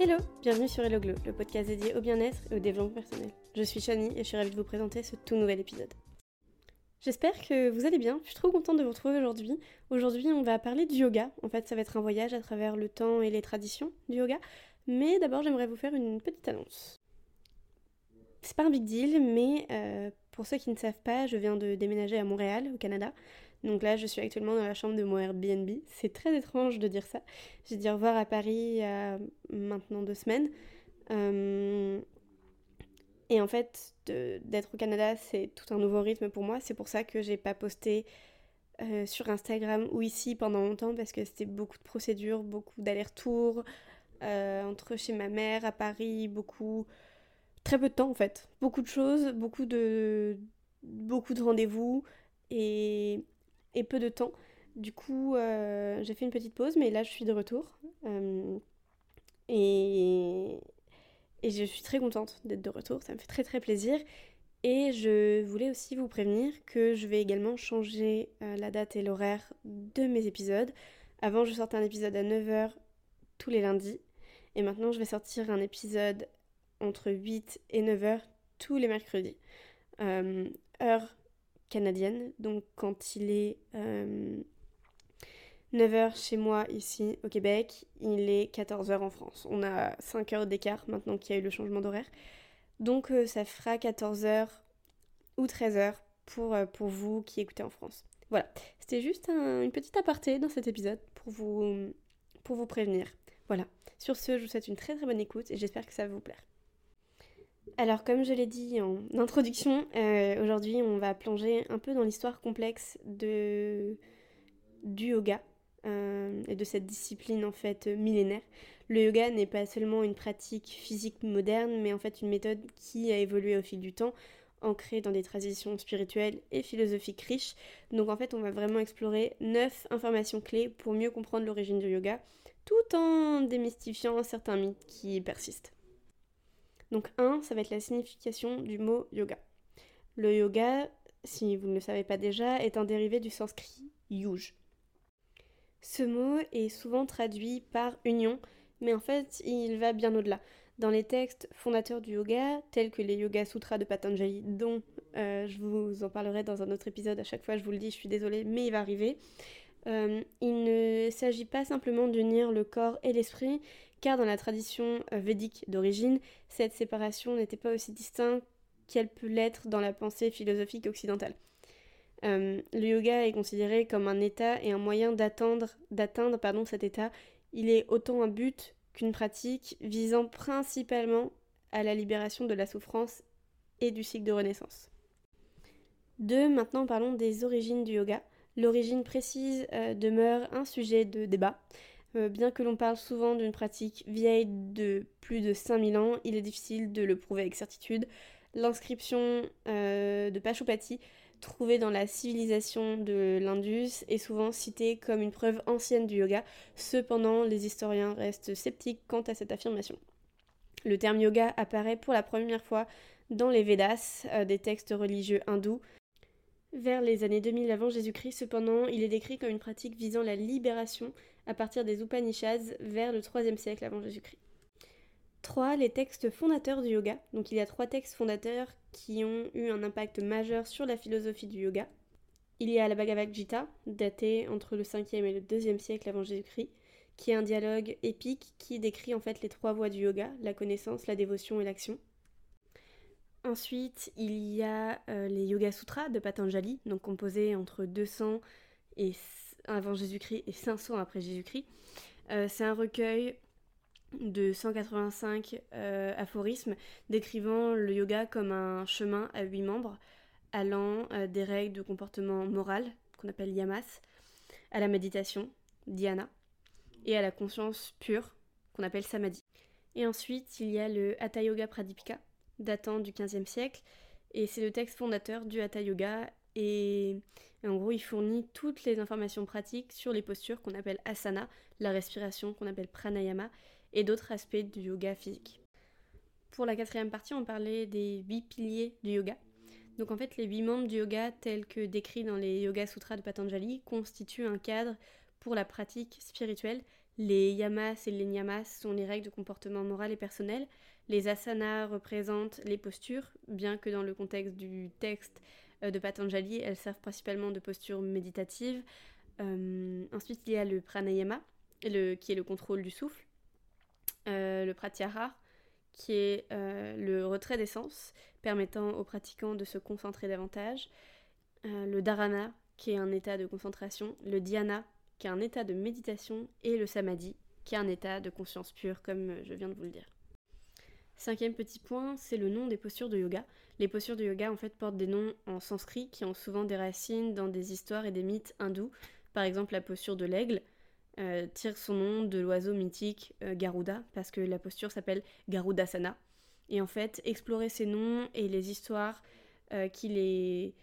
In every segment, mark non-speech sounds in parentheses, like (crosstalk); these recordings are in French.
Hello, bienvenue sur Hello Glow, le podcast dédié au bien-être et au développement personnel. Je suis Shani et je suis ravie de vous présenter ce tout nouvel épisode. J'espère que vous allez bien, je suis trop contente de vous retrouver aujourd'hui. Aujourd'hui on va parler du yoga, en fait ça va être un voyage à travers le temps et les traditions du yoga, mais d'abord j'aimerais vous faire une petite annonce. C'est pas un big deal, mais euh, pour ceux qui ne savent pas, je viens de déménager à Montréal, au Canada. Donc là, je suis actuellement dans la chambre de mon Airbnb. C'est très étrange de dire ça. J'ai dit au revoir à Paris il y a maintenant deux semaines. Euh, et en fait, d'être au Canada, c'est tout un nouveau rythme pour moi. C'est pour ça que j'ai pas posté euh, sur Instagram ou ici pendant longtemps parce que c'était beaucoup de procédures, beaucoup d'allers-retours entre chez ma mère à Paris, beaucoup très peu de temps en fait. Beaucoup de choses, beaucoup de, beaucoup de rendez-vous et, et peu de temps. Du coup, euh, j'ai fait une petite pause, mais là je suis de retour. Euh, et, et je suis très contente d'être de retour, ça me fait très très plaisir. Et je voulais aussi vous prévenir que je vais également changer euh, la date et l'horaire de mes épisodes. Avant, je sortais un épisode à 9h tous les lundis. Et maintenant, je vais sortir un épisode entre 8 et 9 heures tous les mercredis. Heure canadienne, donc quand il est 9 euh, chez moi ici au Québec, il est 14 heures en France. On a 5 heures d'écart maintenant qu'il y a eu le changement d'horaire. Donc euh, ça fera 14 heures ou 13 heures pour, pour vous qui écoutez en France. Voilà, c'était juste une petite aparté dans cet épisode pour vous, pour vous prévenir. Voilà, sur ce, je vous souhaite une très très bonne écoute et j'espère que ça va vous plaire. Alors comme je l'ai dit en (laughs) introduction, euh, aujourd'hui on va plonger un peu dans l'histoire complexe du yoga euh, et de cette discipline en fait millénaire. Le yoga n'est pas seulement une pratique physique moderne, mais en fait une méthode qui a évolué au fil du temps, ancrée dans des traditions spirituelles et philosophiques riches. Donc en fait on va vraiment explorer neuf informations clés pour mieux comprendre l'origine du yoga, tout en démystifiant certains mythes qui persistent. Donc 1, ça va être la signification du mot yoga. Le yoga, si vous ne le savez pas déjà, est un dérivé du sanskrit yuj. Ce mot est souvent traduit par union, mais en fait il va bien au-delà. Dans les textes fondateurs du yoga, tels que les Yoga Sutras de Patanjali, dont euh, je vous en parlerai dans un autre épisode, à chaque fois je vous le dis, je suis désolée, mais il va arriver, euh, il ne s'agit pas simplement d'unir le corps et l'esprit, car dans la tradition euh, védique d'origine, cette séparation n'était pas aussi distincte qu'elle peut l'être dans la pensée philosophique occidentale. Euh, le yoga est considéré comme un état et un moyen d'atteindre, cet état. Il est autant un but qu'une pratique visant principalement à la libération de la souffrance et du cycle de renaissance. Deux, maintenant parlons des origines du yoga. L'origine précise euh, demeure un sujet de débat. Euh, bien que l'on parle souvent d'une pratique vieille de plus de 5000 ans, il est difficile de le prouver avec certitude. L'inscription euh, de Pashupati, trouvée dans la civilisation de l'Indus, est souvent citée comme une preuve ancienne du yoga. Cependant, les historiens restent sceptiques quant à cette affirmation. Le terme yoga apparaît pour la première fois dans les Védas, des textes religieux hindous, vers les années 2000 avant Jésus-Christ, cependant, il est décrit comme une pratique visant la libération à partir des Upanishads vers le 3 siècle avant Jésus-Christ. 3. Les textes fondateurs du yoga. Donc il y a trois textes fondateurs qui ont eu un impact majeur sur la philosophie du yoga. Il y a la Bhagavad Gita, datée entre le 5e et le 2e siècle avant Jésus-Christ, qui est un dialogue épique qui décrit en fait les trois voies du yoga, la connaissance, la dévotion et l'action. Ensuite, il y a euh, les Yoga Sutras de Patanjali, donc composés entre 200 et, avant Jésus-Christ et 500 après Jésus-Christ. Euh, c'est un recueil de 185 euh, aphorismes décrivant le yoga comme un chemin à huit membres allant des règles de comportement moral qu'on appelle yamas, à la méditation, dhyana, et à la conscience pure qu'on appelle samadhi. Et ensuite, il y a le Hatha Yoga Pradipika, datant du XVe siècle, et c'est le texte fondateur du Hatha Yoga, et, en gros il fournit toutes les informations pratiques sur les postures qu'on appelle asana, la respiration qu'on appelle pranayama, et d'autres aspects du yoga physique. Pour la quatrième partie, on parlait des huit piliers du yoga. Donc en fait, les huit membres du yoga, tels que décrits dans les Yoga Sutras de Patanjali, constituent un cadre pour la pratique spirituelle Les yamas et les niyamas sont les règles de comportement moral et personnel. Les asanas représentent les postures, bien que dans le contexte du texte de Patanjali, elles servent principalement de posture méditative. Euh, ensuite, il y a le pranayama, qui est le contrôle du souffle. Euh, le pratyahara, qui est le retrait des sens, permettant aux pratiquants de se concentrer davantage. le dharana, qui est un état de concentration. Le dhyana, qui est un état de méditation. Et le samadhi, qui est un état de conscience pure, comme je viens de vous le dire. Cinquième petit point, c'est le nom des postures de yoga. Les postures de yoga en fait portent des noms en sanskrit qui ont souvent des racines dans des histoires et des mythes hindous. Par exemple, la posture de l'aigle euh, tire son nom de l'oiseau mythique euh, Garuda parce que la posture s'appelle Garudasana. Et en fait, explorer ces noms et les histoires euh, qui les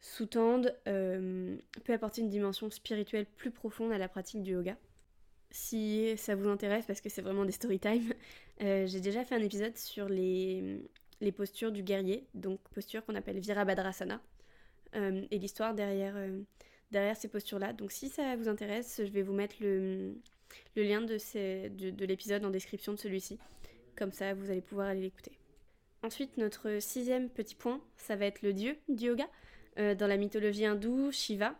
sous-tendent peut apporter une dimension spirituelle plus profonde à la pratique du yoga si ça vous intéresse, parce que c'est vraiment des story time, euh, j'ai déjà fait un épisode sur les, les postures du guerrier, donc postures qu'on appelle Virabhadrasana, euh, et l'histoire derrière, euh, derrière ces postures-là. Donc si ça vous intéresse, je vais vous mettre le, le lien de, ces, de, de l'épisode en description de celui-ci. Comme ça, vous allez pouvoir aller l'écouter. Ensuite, notre sixième petit point, ça va être le dieu du yoga. dans la mythologie hindoue, Shiva,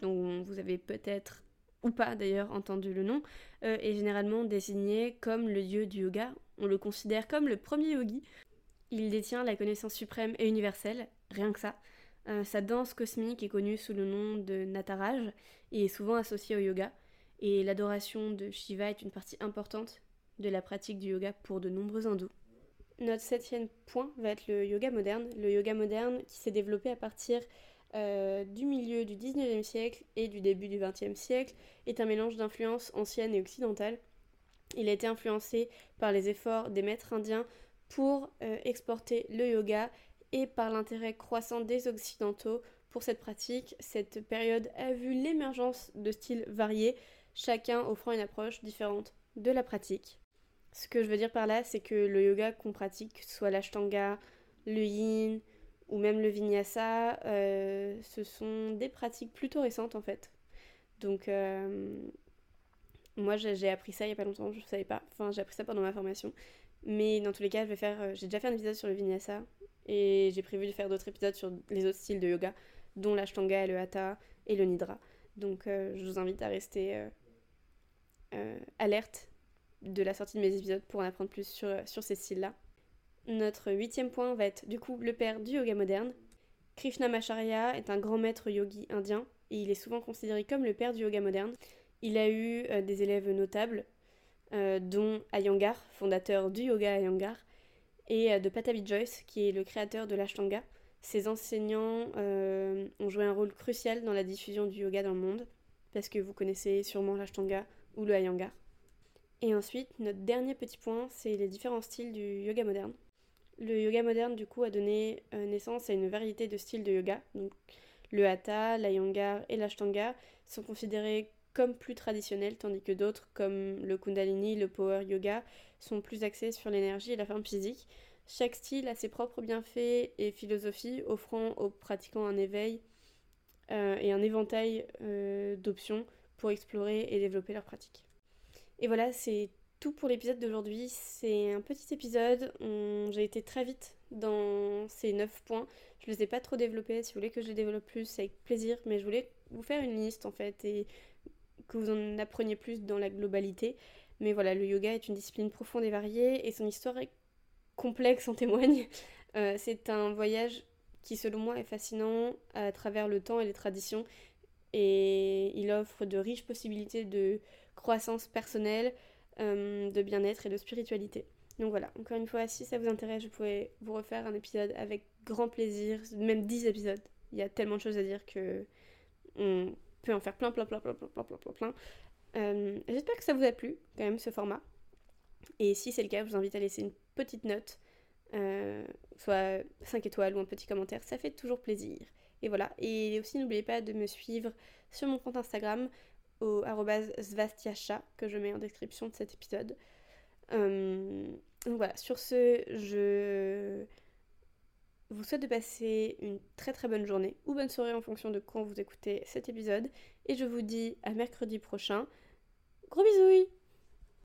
dont vous avez peut-être ou pas d'ailleurs entendu le nom, euh, est généralement désigné comme le dieu du yoga. On le considère comme le premier yogi. Il détient la connaissance suprême et universelle, rien que ça. Euh, sa danse cosmique est connue sous le nom de Nataraj et est souvent associée au yoga. Et l'adoration de Shiva est une partie importante de la pratique du yoga pour de nombreux hindous. Notre septième point va être le yoga moderne. Le yoga moderne qui s'est développé à partir euh, du milieu du 19e siècle et du début du 20e siècle est un mélange d'influences anciennes et occidentales. Il a été influencé par les efforts des maîtres indiens pour euh, exporter le yoga et par l'intérêt croissant des occidentaux pour cette pratique. Cette période a vu l'émergence de styles variés, chacun offrant une approche différente de la pratique. Ce que je veux dire par là, c'est que le yoga qu'on pratique, soit l'ashtanga, le yin, ou même le vinyasa, euh, ce sont des pratiques plutôt récentes en fait. Donc euh, moi j'ai appris ça il y a pas longtemps, je ne savais pas, enfin j'ai appris ça pendant ma formation. Mais dans tous les cas, je vais faire, euh, j'ai déjà fait un épisode sur le vinyasa et j'ai prévu de faire d'autres épisodes sur les autres styles de yoga, dont l'ashtanga, le hatha et le nidra. Donc je vous invite à rester alerte de la sortie de mes épisodes pour en apprendre plus sur ces styles-là. Notre huitième point va être du coup le père du yoga moderne. Krishnamacharya est un grand maître yogi indien et il est souvent considéré comme le père du yoga moderne. Il a eu euh, des élèves notables, euh, dont Ayangar, fondateur du yoga Ayangar, et euh, de Patabi Joyce, qui est le créateur de l'Ashtanga. Ces enseignants ont joué un rôle crucial dans la diffusion du yoga dans le monde, parce que vous connaissez sûrement l'Ashtanga ou le Ayangar. Et ensuite, notre dernier petit point, c'est les différents styles du yoga moderne. Le yoga moderne, du coup, a donné euh, naissance à une variété de styles de yoga. Donc, le hatha, l'ayangar et l'ashtanga sont considérés comme plus traditionnels, tandis que d'autres, comme le kundalini, le power yoga, sont plus axés sur l'énergie et la forme physique. Chaque style a ses propres bienfaits et philosophies, offrant aux pratiquants un éveil euh, et un éventail euh, d'options pour explorer et développer leur pratique. Et voilà, c'est pour l'épisode d'aujourd'hui. C'est un petit épisode. J'ai été très vite dans ces 9 points. Je ne les ai pas trop développés. Si vous voulez que je les développe plus, c'est avec plaisir. Mais je voulais vous faire une liste en fait et que vous en appreniez plus dans la globalité. Mais voilà, le yoga est une discipline profonde et variée et son histoire est complexe en témoigne. (laughs) Euh, c'est un voyage qui selon moi est fascinant à travers le temps et les traditions et il offre de riches possibilités de croissance personnelle, euh, de bien-être et de spiritualité. Donc voilà, encore une fois, si ça vous intéresse, je pourrais vous refaire un épisode avec grand plaisir, même 10 épisodes. Il y a tellement de choses à dire que on peut en faire plein, plein, plein, plein, plein, plein, plein, plein. Euh, J'espère que ça vous a plu, quand même, ce format. Et si c'est le cas, je vous invite à laisser une petite note, euh, soit 5 étoiles ou un petit commentaire, ça fait toujours plaisir. Et voilà, et aussi n'oubliez pas de me suivre sur mon compte Instagram au svastiacha que je mets en description de cet épisode. Euh, donc voilà, sur ce, je vous souhaite de passer une très très bonne journée ou bonne soirée en fonction de quand vous écoutez cet épisode. Et je vous dis à mercredi prochain. Gros bisous